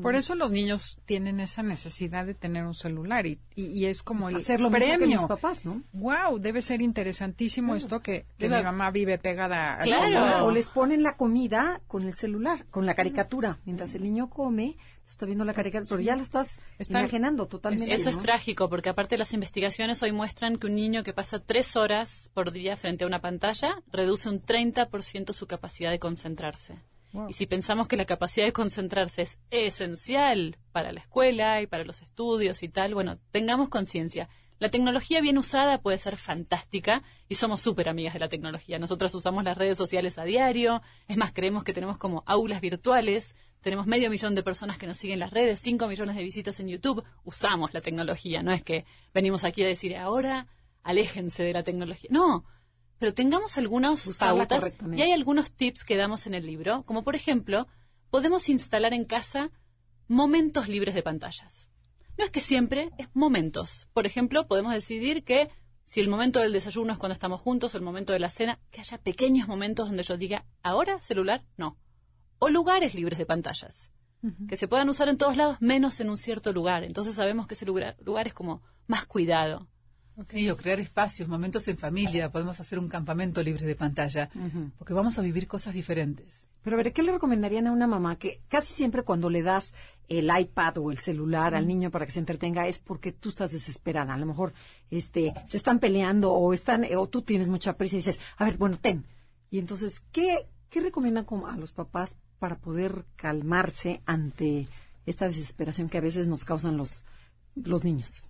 Por eso los niños tienen esa necesidad de tener un celular y, y, es como el Hacer lo premio. Mismo que los papás, ¿no? Wow, debe ser interesantísimo esto que, que mi mamá vive pegada al celular. O les ponen la comida con el celular, con la caricatura. Mientras el niño come, está viendo la caricatura, pero ya lo estás Está- imaginando totalmente. Eso es trágico, porque aparte las investigaciones hoy muestran que un niño que pasa tres horas por día frente a una pantalla reduce un 30% su capacidad de concentrarse. Y si pensamos que la capacidad de concentrarse es esencial para la escuela y para los estudios y tal, bueno, tengamos conciencia. La tecnología bien usada puede ser fantástica y somos súper amigas de la tecnología. Nosotras usamos las redes sociales a diario, es más, creemos que tenemos como aulas virtuales, tenemos medio millón de personas que nos siguen en las redes, cinco millones de visitas en YouTube, usamos la tecnología, no es que venimos aquí a decir ahora aléjense de la tecnología. No, pero tengamos algunas Usarla pautas y hay algunos tips que damos en el libro, como por ejemplo, podemos instalar en casa momentos libres de pantallas. No es que siempre, es momentos. Por ejemplo, podemos decidir que si el momento del desayuno es cuando estamos juntos, o el momento de la cena, que haya pequeños momentos donde yo diga, ahora celular, no. O lugares libres de pantallas, que se puedan usar en todos lados, menos en un cierto lugar. Entonces sabemos que ese lugar, lugar es como más cuidado. Sí, o crear espacios, momentos en familia. Podemos hacer un campamento libre de pantalla, porque vamos a vivir cosas diferentes. Pero a ver, ¿qué le recomendarían a una mamá que casi siempre cuando le das el iPad o el celular al niño para que se entretenga es porque tú estás desesperada? A lo mejor este se están peleando o están o tú tienes mucha prisa y dices, "A ver, bueno, ten." Y entonces, ¿qué qué recomiendan a los papás para poder calmarse ante esta desesperación que a veces nos causan los los niños?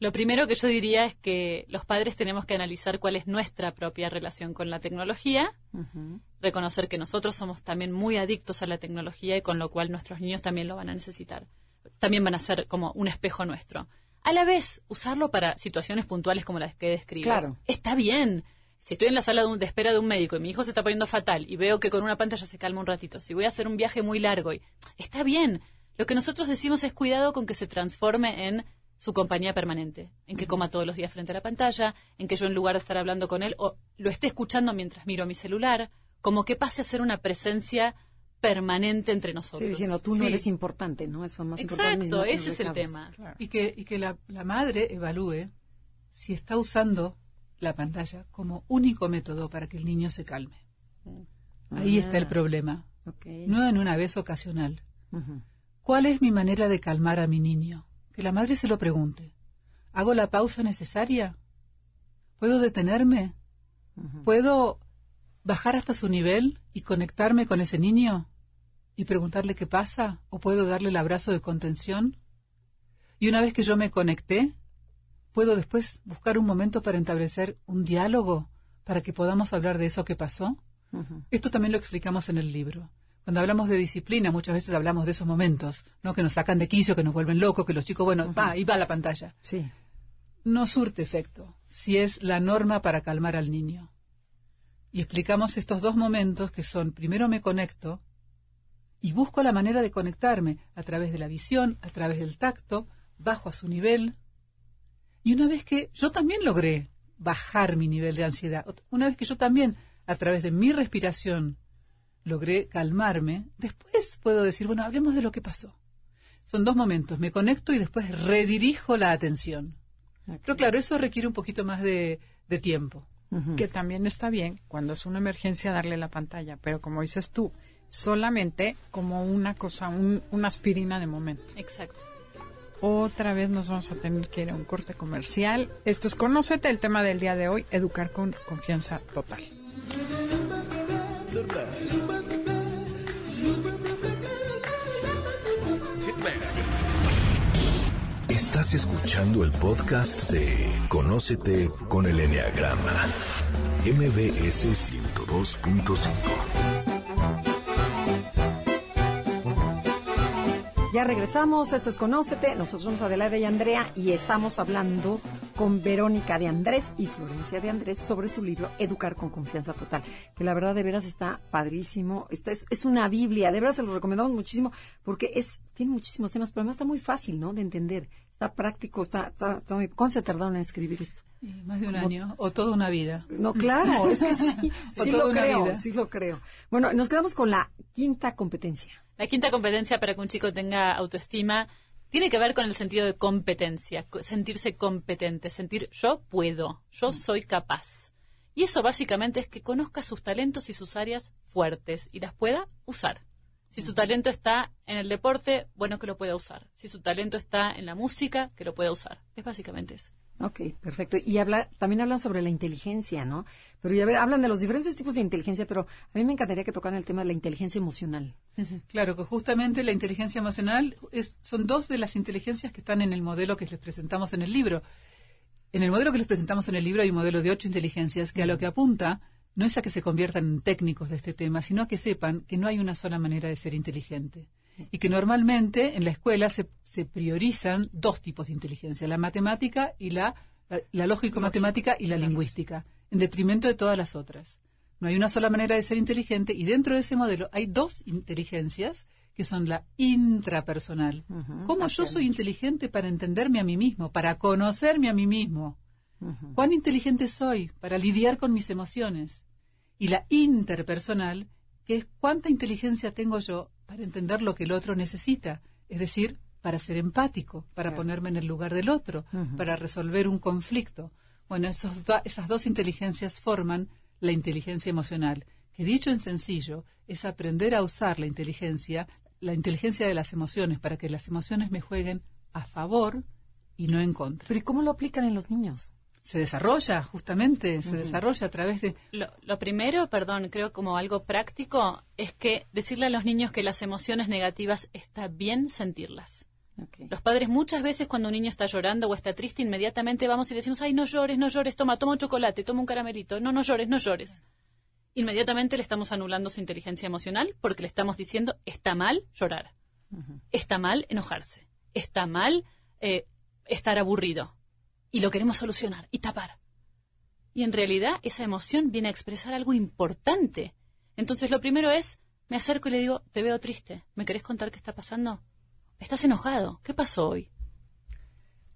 Lo primero que yo diría es que los padres tenemos que analizar cuál es nuestra propia relación con la tecnología, reconocer que nosotros somos también muy adictos a la tecnología y con lo cual nuestros niños también lo van a necesitar. También van a ser como un espejo nuestro. A la vez, usarlo para situaciones puntuales como las que describes. Claro. Está bien. Si estoy en la sala de, un- de espera de un médico y mi hijo se está poniendo fatal y veo que con una pantalla se calma un ratito, si voy a hacer un viaje muy largo, y está bien. Lo que nosotros decimos es cuidado con que se transforme en su compañía permanente, en que coma todos los días frente a la pantalla, en que yo en lugar de estar hablando con él o lo esté escuchando mientras miro mi celular, como que pase a ser una presencia permanente entre nosotros. Sí, diciendo, tú no Sí. eres importante, ¿no? Eso más importante. Exacto, mismo que ese es el tema. Y que, y que la, la madre evalúe si está usando la pantalla como único método para que el niño se calme. Ahí está el problema. Ok. No en una vez ocasional. ¿Cuál es mi manera de calmar a mi niño? Que la madre se lo pregunte. ¿Hago la pausa necesaria? ¿Puedo detenerme? ¿Puedo bajar hasta su nivel y conectarme con ese niño y preguntarle qué pasa? ¿O puedo darle el abrazo de contención? Y una vez que yo me conecté, ¿puedo después buscar un momento para establecer un diálogo para que podamos hablar de eso que pasó? Esto también lo explicamos en el libro. Cuando hablamos de disciplina, muchas veces hablamos de esos momentos, ¿no? Que nos sacan de quicio, que nos vuelven locos, que los chicos, bueno, va, y va la pantalla. Sí. No surte efecto si es la norma para calmar al niño. Y explicamos estos dos momentos que son, primero me conecto y busco la manera de conectarme a través de la visión, a través del tacto, bajo a su nivel. Y una vez que yo también logré bajar mi nivel de ansiedad, una vez que yo también, a través de mi respiración, logré calmarme, después puedo decir, bueno, hablemos de lo que pasó. Son dos momentos, me conecto y después redirijo la atención. Pero claro, eso requiere un poquito más de, de tiempo. que también está bien cuando es una emergencia darle la pantalla, pero como dices tú, solamente como una cosa, un- una aspirina de momento. Exacto. Otra vez nos vamos a tener que ir a un corte comercial. Esto es Conócete, el tema del día de hoy, educar con confianza total. Estás escuchando el podcast de Conócete con el Enneagrama, MBS 102.5. Ya regresamos, esto es Conócete, nosotros somos Adelaida y Andrea y estamos hablando con Verónica de Andrés y Florencia de Andrés sobre su libro Educar con Confianza Total, que la verdad de veras está padrísimo, Esta es, es una Biblia, de veras se los recomendamos muchísimo porque es tiene muchísimos temas, pero además está muy fácil, ¿no?, de entender, está práctico, está, está, está muy... ¿Cuánto se tardaron en escribir esto? Y más de un año, o toda una vida. No, claro, es que sí, [LAUGHS] O sí toda lo una creo, vida. sí lo creo. Bueno, nos quedamos con la quinta competencia. La quinta competencia para que un chico tenga autoestima tiene que ver con el sentido de competencia, co- sentirse competente, sentir yo puedo, yo soy capaz. Y eso básicamente es que conozca sus talentos y sus áreas fuertes y las pueda usar. Si su talento está en el deporte, bueno, que lo pueda usar. Si su talento está en la música, que lo pueda usar. Es básicamente eso. Ok, perfecto. Y habla, también hablan sobre la inteligencia, ¿no? Pero ya ver, hablan de los diferentes tipos de inteligencia, pero a mí me encantaría que tocaran el tema de la inteligencia emocional. Claro, que justamente la inteligencia emocional es, son dos de las inteligencias que están en el modelo que les presentamos en el libro. En el modelo que les presentamos en el libro hay un modelo de ocho inteligencias que a lo que apunta no es a que se conviertan en técnicos de este tema, sino a que sepan que no hay una sola manera de ser inteligente. Y que normalmente en la escuela se, se priorizan dos tipos de inteligencia, la matemática y la, la, la lógico-matemática y la lingüística, en detrimento de todas las otras. No hay una sola manera de ser inteligente y dentro de ese modelo hay dos inteligencias que son la intrapersonal. ¿Cómo yo soy inteligente para entenderme a mí mismo, para conocerme a mí mismo? ¿Cuán inteligente soy para lidiar con mis emociones? Y la interpersonal, que es cuánta inteligencia tengo yo para entender lo que el otro necesita, es decir, para ser empático, para ponerme en el lugar del otro, para resolver un conflicto. Bueno, esos do- esas dos inteligencias forman la inteligencia emocional, que dicho en sencillo es aprender a usar la inteligencia, la inteligencia de las emociones, para que las emociones me jueguen a favor y no en contra. Pero ¿y cómo lo aplican en los niños? Se desarrolla, justamente, se desarrolla a través de... Lo, lo primero, perdón, creo como algo práctico, es que decirle a los niños que las emociones negativas está bien sentirlas. Los padres muchas veces cuando un niño está llorando o está triste, inmediatamente vamos y le decimos, ay, no llores, no llores, toma, toma un chocolate, toma un caramelito, no, no llores, no llores. Inmediatamente le estamos anulando su inteligencia emocional porque le estamos diciendo, está mal llorar, está mal enojarse, está mal eh, estar aburrido. Y lo queremos solucionar y tapar. Y en realidad esa emoción viene a expresar algo importante. Entonces lo primero es, me acerco y le digo, te veo triste, ¿me querés contar qué está pasando? Estás enojado, ¿qué pasó hoy?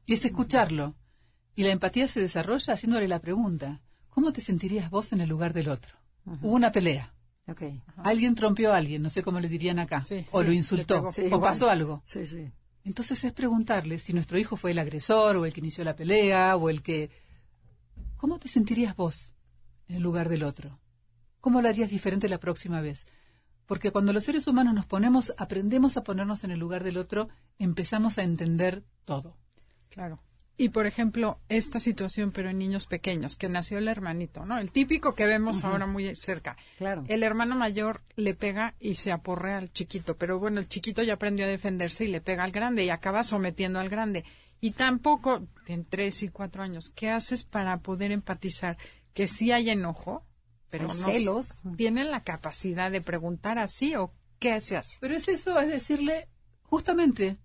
Y es escucharlo. Y la empatía se desarrolla haciéndole la pregunta, ¿cómo te sentirías vos en el lugar del otro? Hubo una pelea. Alguien trompeó a alguien, no sé cómo le dirían acá. Sí, o sí, lo insultó. o igual. pasó algo. Sí, sí. Entonces es preguntarle si nuestro hijo fue el agresor o el que inició la pelea o el que... ¿Cómo te sentirías vos en el lugar del otro? ¿Cómo lo harías diferente la próxima vez? Porque cuando los seres humanos nos ponemos, aprendemos a ponernos en el lugar del otro, empezamos a entender todo. Claro. Y por ejemplo, esta situación, pero en niños pequeños, que nació el hermanito, ¿no? El típico que vemos ahora muy cerca. Claro. El hermano mayor le pega y se aporrea al chiquito, pero bueno, el chiquito ya aprendió a defenderse y le pega al grande y acaba sometiendo al grande. Y tampoco, en tres y cuatro años, ¿qué haces para poder empatizar? Que sí hay enojo, pero Hay no celos. tienen la capacidad de preguntar así o qué se hace. Pero es eso, es decirle, justamente,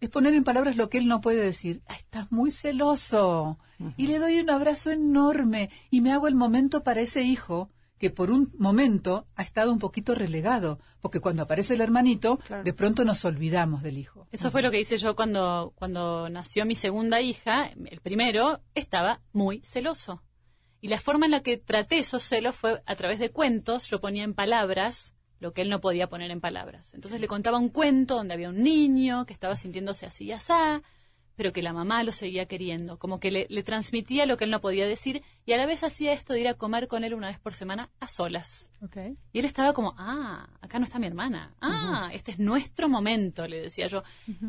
es poner en palabras lo que él no puede decir. "Ah, estás muy celoso. Y le doy un abrazo enorme y me hago el momento para ese hijo que por un momento ha estado un poquito relegado, porque cuando aparece el hermanito, de pronto nos olvidamos del hijo. Eso fue lo que hice yo cuando, cuando nació mi segunda hija. El primero estaba muy celoso. Y la forma en la que traté esos celos fue a través de cuentos. Yo ponía en palabras lo que él no podía poner en palabras. Entonces le contaba un cuento donde había un niño que estaba sintiéndose así y asá, pero que la mamá lo seguía queriendo, como que le, le transmitía lo que él no podía decir y a la vez hacía esto de ir a comer con él una vez por semana a solas. Okay. Y él estaba como, ah, acá no está mi hermana. Ah, este es nuestro momento, le decía yo.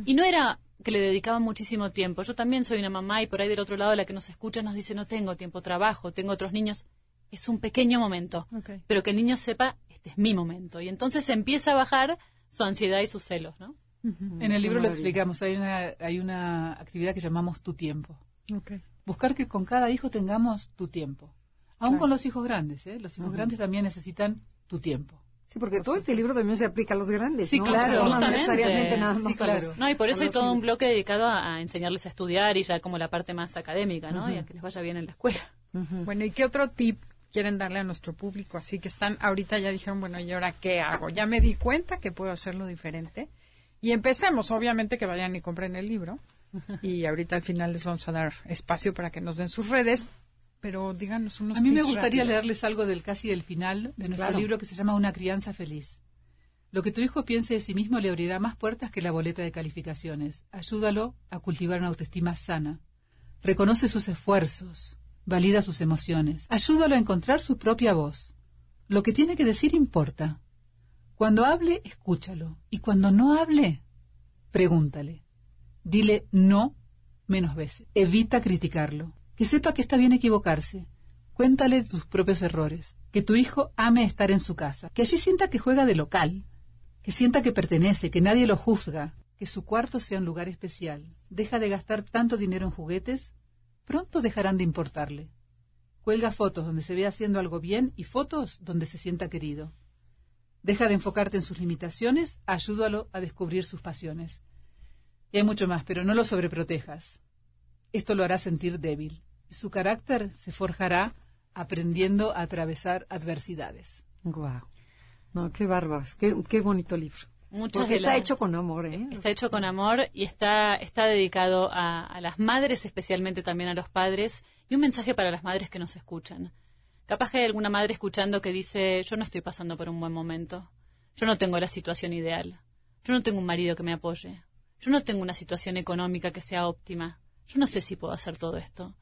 Y no era que le dedicaba muchísimo tiempo. Yo también soy una mamá y por ahí del otro lado la que nos escucha nos dice, no tengo tiempo, trabajo, tengo otros niños. Es un pequeño momento. Ok. Pero que el niño sepa, este es mi momento. Y entonces empieza a bajar su ansiedad y sus celos, ¿no? En el libro lo explicamos, hay una, hay una actividad que llamamos tu tiempo. Okay. Buscar que con cada hijo tengamos tu tiempo. Aún con los hijos grandes, ¿eh? Los hijos grandes también necesitan tu tiempo. Sí, porque todo este libro también se aplica a los grandes. Sí, ¿no? claro. No necesariamente nada más a claro. los- No, y por eso hay todo un bloque dedicado a, a enseñarles a estudiar y ya como la parte más académica, ¿no? Y a que les vaya bien en la escuela. Bueno, ¿y qué otro tip quieren darle a nuestro público? Así que están, ahorita ya dijeron, bueno, ¿y ahora qué hago? Ya me di cuenta que puedo hacerlo diferente. Y empecemos, obviamente que vayan y compren el libro. Y ahorita al final les vamos a dar espacio para que nos den sus redes. Pero díganos unos A mí me gustaría rápidos. leerles algo del casi del final de nuestro Claro. libro que se llama Una crianza feliz. Lo que tu hijo piense de sí mismo le abrirá más puertas que la boleta de calificaciones. Ayúdalo a cultivar una autoestima sana. Reconoce sus esfuerzos, valida sus emociones. Ayúdalo a encontrar su propia voz. Lo que tiene que decir importa. Cuando hable, escúchalo. Y cuando no hable, pregúntale. Dile no menos veces. Evita criticarlo. Que sepa que está bien equivocarse. Cuéntale tus propios errores. Que tu hijo ame estar en su casa. Que allí sienta que juega de local. Que sienta que pertenece, que nadie lo juzga. Que su cuarto sea un lugar especial. Deja de gastar tanto dinero en juguetes. Pronto dejarán de importarle. Cuelga fotos donde se ve haciendo algo bien y fotos donde se sienta querido. Deja de enfocarte en sus limitaciones, ayúdalo a descubrir sus pasiones. Y hay mucho más, pero no lo sobreprotejas. Esto lo hará sentir débil y su carácter se forjará aprendiendo a atravesar adversidades. Guau. No, qué bárbaros. Qué, qué bonito libro. Muchas Porque de está hecho con amor, ¿eh? Está hecho con amor y está, está dedicado a, a las madres, especialmente también a los padres, y un mensaje para las madres que nos escuchan. Capaz que hay alguna madre escuchando que dice, yo no estoy pasando por un buen momento, yo no tengo la situación ideal, yo no tengo un marido que me apoye, yo no tengo una situación económica que sea óptima, yo no sé si puedo hacer todo esto.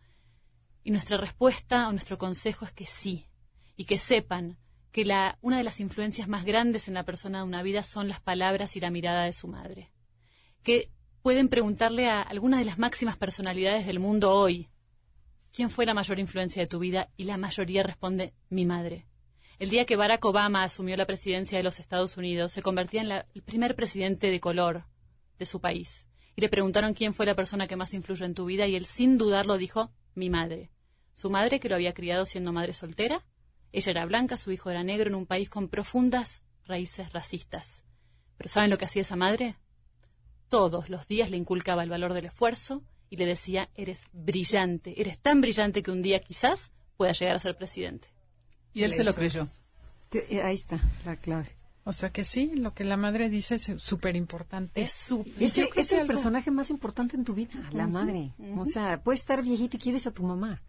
Y nuestra respuesta o nuestro consejo es que sí, y que sepan que la, una de las influencias más grandes en la persona de una vida son las palabras y la mirada de su madre. Que pueden preguntarle a algunas de las máximas personalidades del mundo hoy, ¿quién fue la mayor influencia de tu vida? Y la mayoría responde, mi madre. El día que Barack Obama asumió la presidencia de los Estados Unidos, se convertía en el primer presidente de color de su país. Y le preguntaron quién fue la persona que más influyó en tu vida y él sin dudarlo dijo, mi madre. Su madre que lo había criado siendo madre soltera. Ella era blanca, su hijo era negro en un país con profundas raíces racistas. Pero ¿saben lo que hacía esa madre? Todos los días le inculcaba el valor del esfuerzo y le decía, eres brillante, eres tan brillante que un día quizás puedas llegar a ser presidente. Y él se lo creyó. Eh, Ahí está la clave. O sea que sí, lo que la madre dice es súper importante. Es su... Es que el algo- personaje más importante en tu vida, la madre. O sea, puedes estar viejito y quieres a tu mamá.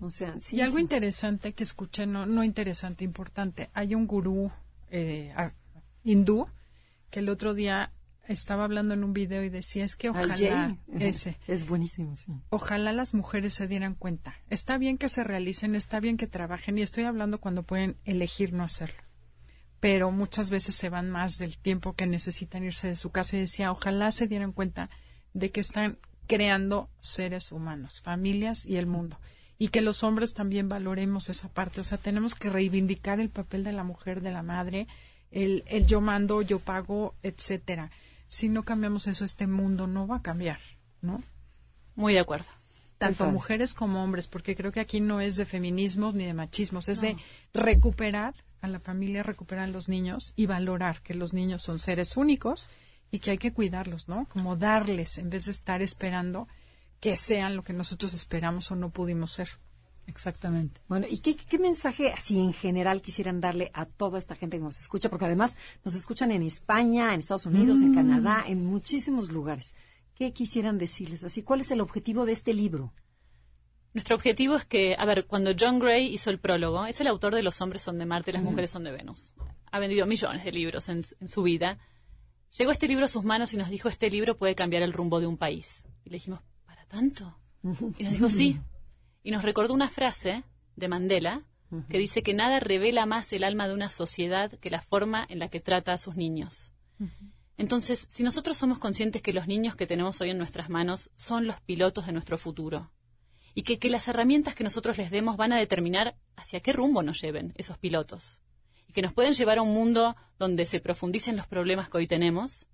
O sea, sí. y algo sí. interesante que escuché, no, no interesante, importante. Hay un gurú eh, hindú que el otro día estaba hablando en un video y decía, es que Al ojalá ese, Es buenísimo, sí. ojalá las mujeres se dieran cuenta. Está bien que se realicen, está bien que trabajen y estoy hablando cuando pueden elegir no hacerlo. Pero muchas veces se van más del tiempo que necesitan irse de su casa y decía, ojalá se dieran cuenta de que están creando seres humanos, familias y el mundo. Y que los hombres también valoremos esa parte. O sea, tenemos que reivindicar el papel de la mujer, de la madre, el, el yo mando, yo pago, etcétera. Si no cambiamos eso, este mundo no va a cambiar, ¿no? Muy de acuerdo. tanto mujeres como hombres, porque creo que aquí no es de feminismos ni de machismos, es de recuperar a la familia, recuperar a los niños y valorar que los niños son seres únicos y que hay que cuidarlos, ¿no? Como darles en vez de estar esperando que sean lo que nosotros esperamos o no pudimos ser. Exactamente. Bueno, ¿y qué, qué mensaje así en general quisieran darle a toda esta gente que nos escucha? Porque además nos escuchan en España, en Estados Unidos, en Canadá, en muchísimos lugares. ¿Qué quisieran decirles así? ¿Cuál es el objetivo de este libro? Nuestro objetivo es que, a ver, cuando John Gray hizo el prólogo, es el autor de Los hombres son de Marte y las mujeres son de Venus. Ha vendido millones de libros en, en su vida. Llegó este libro a sus manos y nos dijo, este libro puede cambiar el rumbo de un país. Y le dijimos, ¿para tanto? Y nos dijo, sí. Y nos recordó una frase de Mandela que dice que nada revela más el alma de una sociedad que la forma en la que trata a sus niños. Entonces, si nosotros somos conscientes que los niños que tenemos hoy en nuestras manos son los pilotos de nuestro futuro, y que, que las herramientas que nosotros les demos van a determinar hacia qué rumbo nos lleven esos pilotos, y que nos pueden llevar a un mundo donde se profundicen los problemas que hoy tenemos,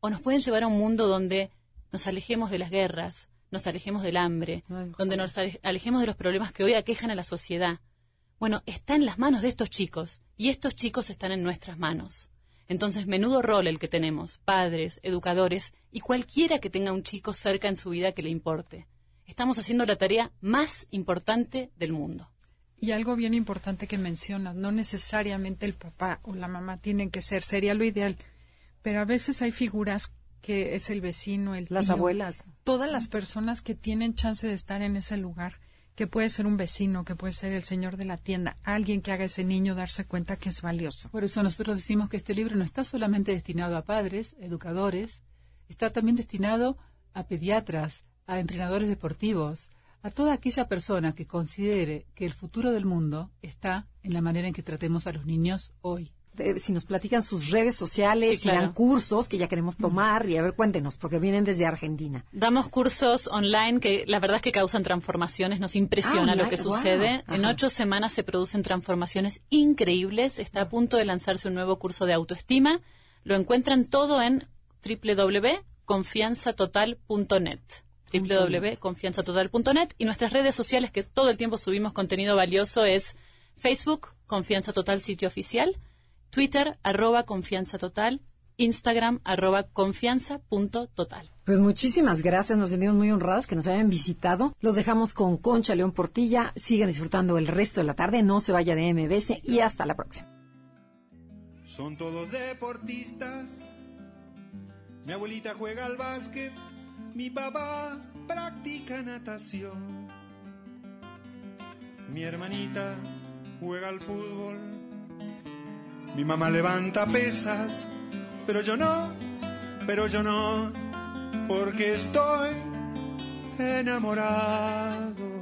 o nos pueden llevar a un mundo donde nos alejemos de las guerras, nos alejemos del hambre, donde nos ale- alejemos de los problemas que hoy aquejan a la sociedad. Bueno, está en las manos de estos chicos y estos chicos están en nuestras manos. Entonces, menudo rol el que tenemos, padres, educadores y cualquiera que tenga un chico cerca en su vida que le importe. Estamos haciendo la tarea más importante del mundo. Y algo bien importante que mencionas, no necesariamente el papá o la mamá tienen que ser, sería lo ideal, pero a veces hay figuras que es el vecino, el Las tío, abuelas. todas las personas que tienen chance de estar en ese lugar, que puede ser un vecino, que puede ser el señor de la tienda, alguien que haga a ese niño darse cuenta que es valioso. Por eso nosotros decimos que este libro no está solamente destinado a padres, educadores, está también destinado a pediatras, a entrenadores deportivos, a toda aquella persona que considere que el futuro del mundo está en la manera en que tratemos a los niños hoy. Eh, si nos platican sus redes sociales, Sí, si dan cursos que ya queremos tomar, y a ver, cuéntenos, porque vienen desde Argentina. Damos cursos online que la verdad es que causan transformaciones, nos impresiona Ah, lo que wow. sucede. En ocho semanas se producen transformaciones increíbles. Está a punto de lanzarse un nuevo curso de autoestima. Lo encuentran todo en www.confianzatotal.net www.confianzatotal.net y nuestras redes sociales que todo el tiempo subimos contenido valioso es Facebook, Confianza Total sitio oficial, Twitter, arroba Confianza Total, Instagram, arroba confianza.total. Pues muchísimas gracias, nos sentimos muy honradas que nos hayan visitado. Los dejamos con Concha León Portilla. Sigan disfrutando el resto de la tarde, no se vaya de MBS y hasta la próxima. Son todos deportistas. Mi abuelita juega al básquet, mi papá practica natación. Mi hermanita juega al fútbol. Mi mamá levanta pesas, pero yo no, pero yo no, porque estoy enamorado.